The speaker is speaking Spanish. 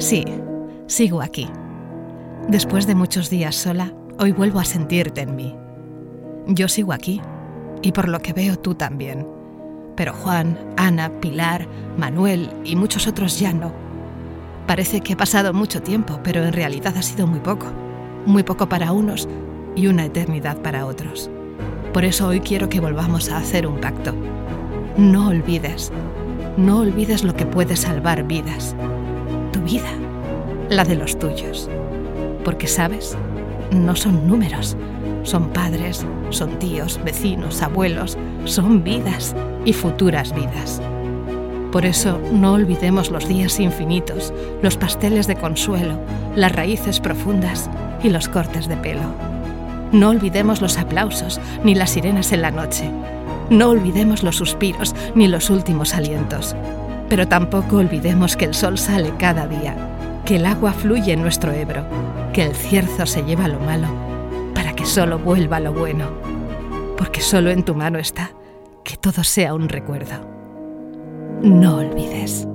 Sí, sigo aquí. Después de muchos días sola, hoy vuelvo a sentirte en mí. Yo sigo aquí, y por lo que veo tú también. Pero Juan, Ana, Pilar, Manuel y muchos otros ya no. Parece que ha pasado mucho tiempo, pero en realidad ha sido muy poco. Muy poco para unos y una eternidad para otros. Por eso hoy quiero que volvamos a hacer un pacto. No olvides, no olvides lo que puede salvar vidas. Vida, la de los tuyos. Porque sabes, no son números, son padres, son tíos, vecinos, abuelos, son vidas y futuras vidas. Por eso no olvidemos los días infinitos, los pasteles de consuelo, las raíces profundas y los cortes de pelo. No olvidemos los aplausos ni las sirenas en la noche. No olvidemos los suspiros ni los últimos alientos. Pero tampoco olvidemos que el sol sale cada día, que el agua fluye en nuestro Ebro, que el cierzo se lleva lo malo, para que solo vuelva lo bueno. Porque solo en tu mano está que todo sea un recuerdo. No olvides.